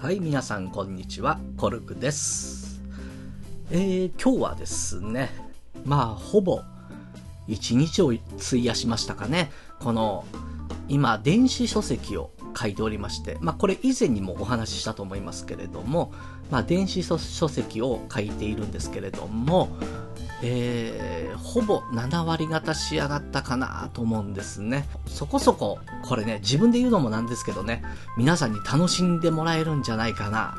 はい、皆さんこんにちは、コルクです。えー、今日はですね、まあ、ほぼ一日を費やしましたかね。この、今、電子書籍を書いておりまして、まあ、これ以前にもお話ししたと思いますけれども、まあ、電子書籍を書いているんですけれども、えー、ほぼ7割方仕上がったかなと思うんですね。そこそこ、これね、自分で言うのもなんですけどね、皆さんに楽しんでもらえるんじゃないかな、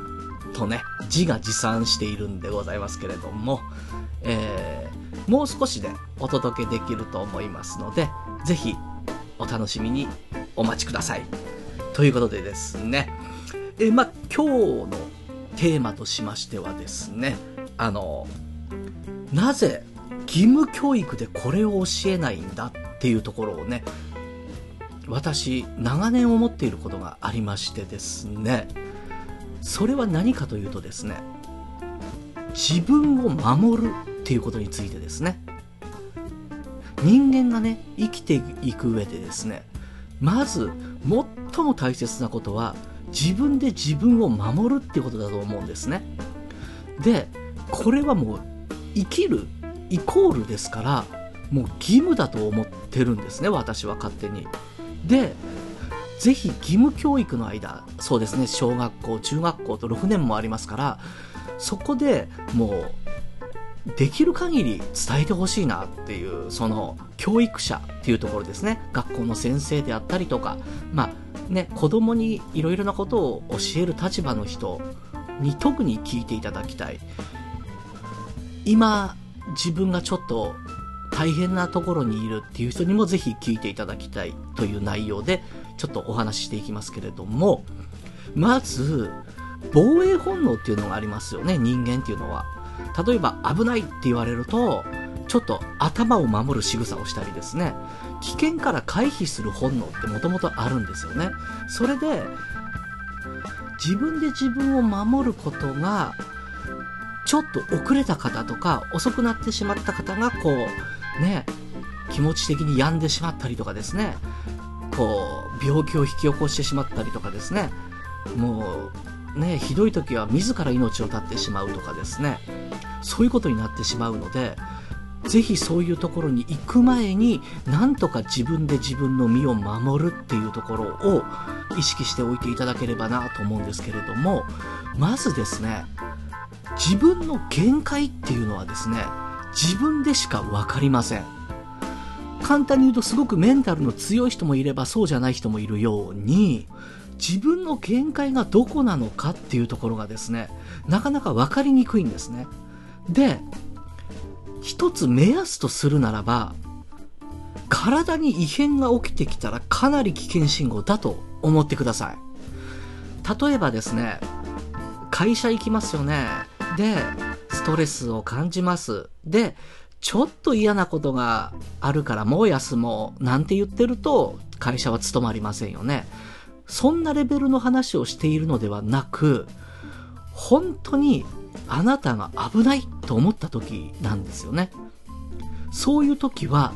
とね、自画自賛しているんでございますけれども、えー、もう少しでお届けできると思いますので、ぜひ、お楽しみにお待ちください。ということでですね、えー、ま、今日のテーマとしましてはですね、あの、なぜ義務教育でこれを教えないんだっていうところをね、私、長年思っていることがありましてですね、それは何かというとですね、自分を守るっていうことについてですね、人間がね、生きていく上でですね、まず、最も大切なことは、自分で自分を守るっていうことだと思うんですね。で、これはもう生きるイコールですからもう義務だと思ってるんですね私は勝手に。でぜひ義務教育の間そうですね小学校中学校と6年もありますからそこでもうできる限り伝えてほしいなっていうその教育者っていうところですね。学校の先生であったりとかまあね子供にいろいろなことを教える立場の人に特に聞いていただきたい。今自分がちょっと大変なところにいるっていう人にもぜひ聞いていただきたいという内容でちょっとお話ししていきますけれどもまず防衛本能っていうのがありますよね人間っていうのは。例えば危ないって言われるとちょっと頭を守る仕草をしたりですね。危険から回避する本能ってもともとあるんですよね。それで自分で自分を守ることがちょっと遅れた方とか遅くなってしまった方がこうね気持ち的に病んでしまったりとかですね。こう病気を引き起こしてしまったりとかですね。もうねひどい時は自ら命を絶ってしまうとかですね。そういうことになってしまうのでぜひそういうところに行く前になんとか自分で自分の身を守るっていうところを意識しておいていただければなと思うんですけれどもまずですね自分の限界っていうのはですね自分でしか分かりません。簡単に言うとすごくメンタルの強い人もいればそうじゃない人もいるように自分の限界がどこなのかっていうところがですねなかなか分かりにくいんですね。で一つ目安とするならば体に異変が起きてきたらかなり危険信号だと思ってください。例えばですね会社行きますよね。で、ストレスを感じます。で、ちょっと嫌なことがあるからもう休もうなんて言ってると会社は務まりませんよね。そんなレベルの話をしているのではなく、本当にあなたが危ないと思った時なんですよね。そういう時は、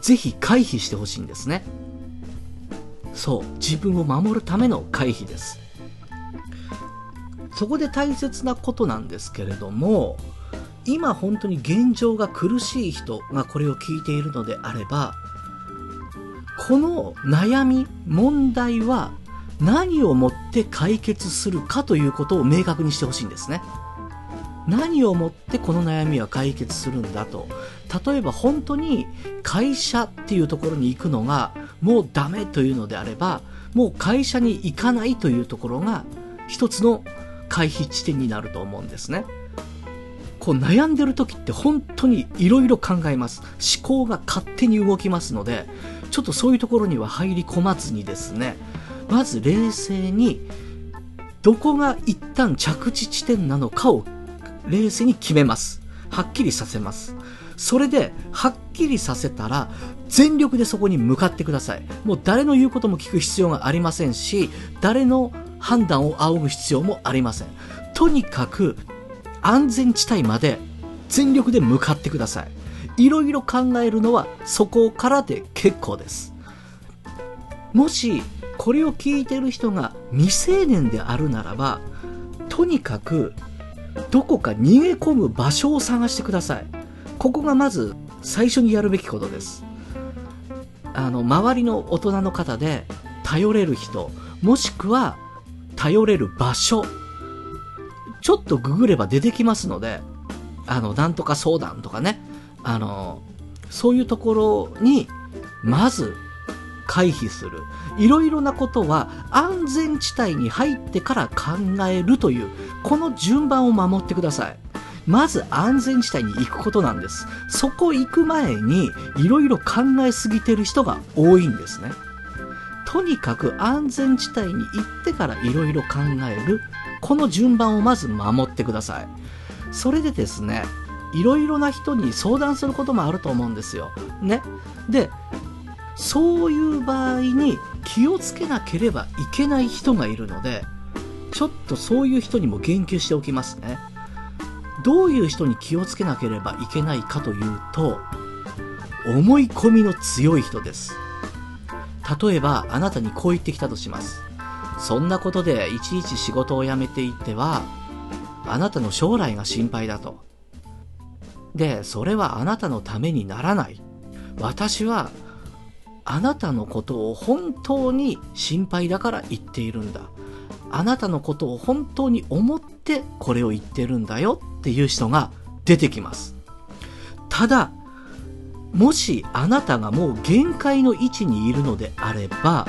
ぜひ回避してほしいんですね。そう、自分を守るための回避です。そこで大切なことなんですけれども、今本当に現状が苦しい人がこれを聞いているのであれば、この悩み、問題は何をもって解決するかということを明確にしてほしいんですね。何をもってこの悩みは解決するんだと。例えば本当に会社っていうところに行くのがもうダメというのであれば、もう会社に行かないというところが一つの回避地点になると思うんですね。こう悩んでる時って本当に色々考えます。思考が勝手に動きますので、ちょっとそういうところには入り込まずにですね、まず冷静に、どこが一旦着地地点なのかを冷静に決めます。はっきりさせます。それで、はっきりさせたら、全力でそこに向かってください。もう誰の言うことも聞く必要がありませんし、誰の判断を仰ぐ必要もありません。とにかく、安全地帯まで全力で向かってください。いろいろ考えるのはそこからで結構です。もし、これを聞いてる人が未成年であるならば、とにかく、どこか逃げ込む場所を探してください。ここがまず最初にやるべきことです。あの、周りの大人の方で頼れる人、もしくは頼れる場所、ちょっとググれば出てきますので、あの、なんとか相談とかね、あの、そういうところに、まず、回避する。いろいろなことは安全地帯に入ってから考えるという、この順番を守ってください。まず安全地帯に行くことなんです。そこ行く前にいろいろ考えすぎてる人が多いんですね。とにかく安全地帯に行ってからいろいろ考える。この順番をまず守ってください。それでですね、いろいろな人に相談することもあると思うんですよ。ね。で、そういう場合に気をつけなければいけない人がいるので、ちょっとそういう人にも言及しておきますね。どういう人に気をつけなければいけないかというと、思い込みの強い人です。例えば、あなたにこう言ってきたとします。そんなことでいちいち仕事を辞めていっては、あなたの将来が心配だと。で、それはあなたのためにならない。私は、あなたのことを本当に心配だから言っているんだ。あなたのことを本当に思ってこれを言ってるんだよっていう人が出てきます。ただ、もしあなたがもう限界の位置にいるのであれば、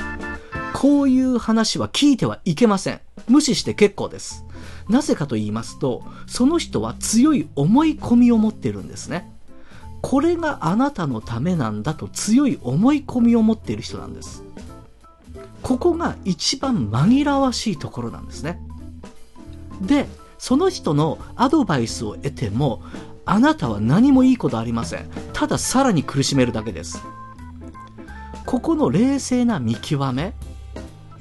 こういう話は聞いてはいけません。無視して結構です。なぜかと言いますと、その人は強い思い込みを持ってるんですね。これがあなたのためなんだと強い思い込みを持っている人なんです。ここが一番紛らわしいところなんですね。で、その人のアドバイスを得ても、あなたは何もいいことありません。たださらに苦しめるだけです。ここの冷静な見極め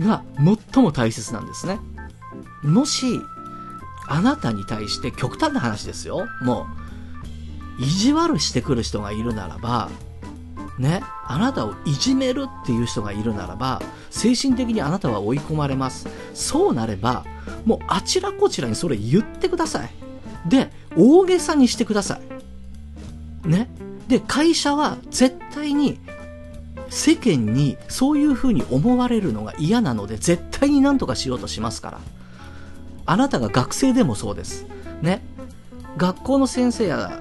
が最も大切なんですね。もし、あなたに対して極端な話ですよ。もう、意地悪してくる人がいるならば、ね、あなたをいじめるっていう人がいるならば、精神的にあなたは追い込まれます。そうなれば、もうあちらこちらにそれ言ってください。で、大げさにしてください。ね。で、会社は絶対に世間にそういう風に思われるのが嫌なので絶対に何とかしようとしますから。あなたが学生でもそうです。ね。学校の先生や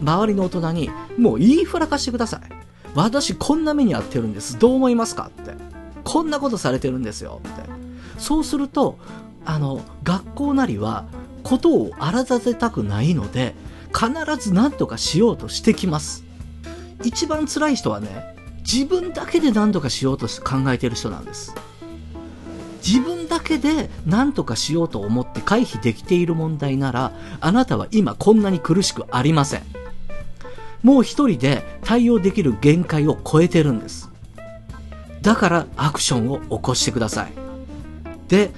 周りの大人にもう言いふらかしてください。私こんな目に遭ってるんです。どう思いますかって。こんなことされてるんですよって。そうすると、あの、学校なりは、ことを荒立てたくないので、必ず何とかしようとしてきます。一番辛い人はね、自分だけで何とかしようと考えてる人なんです。自分だけで何とかしようと思って回避できている問題なら、あなたは今こんなに苦しくありません。もう一人で対応できる限界を超えてるんです。だからアクションを起こしてください。で、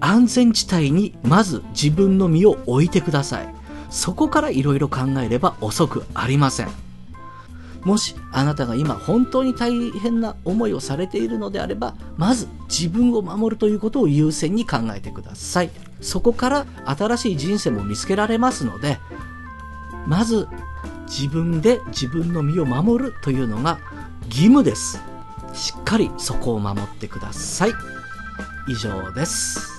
安全地帯にまず自分の身を置いてください。そこから色々考えれば遅くありません。もしあなたが今本当に大変な思いをされているのであれば、まず自分を守るということを優先に考えてください。そこから新しい人生も見つけられますので、まず自分で自分の身を守るというのが義務です。しっかりそこを守ってください。以上です。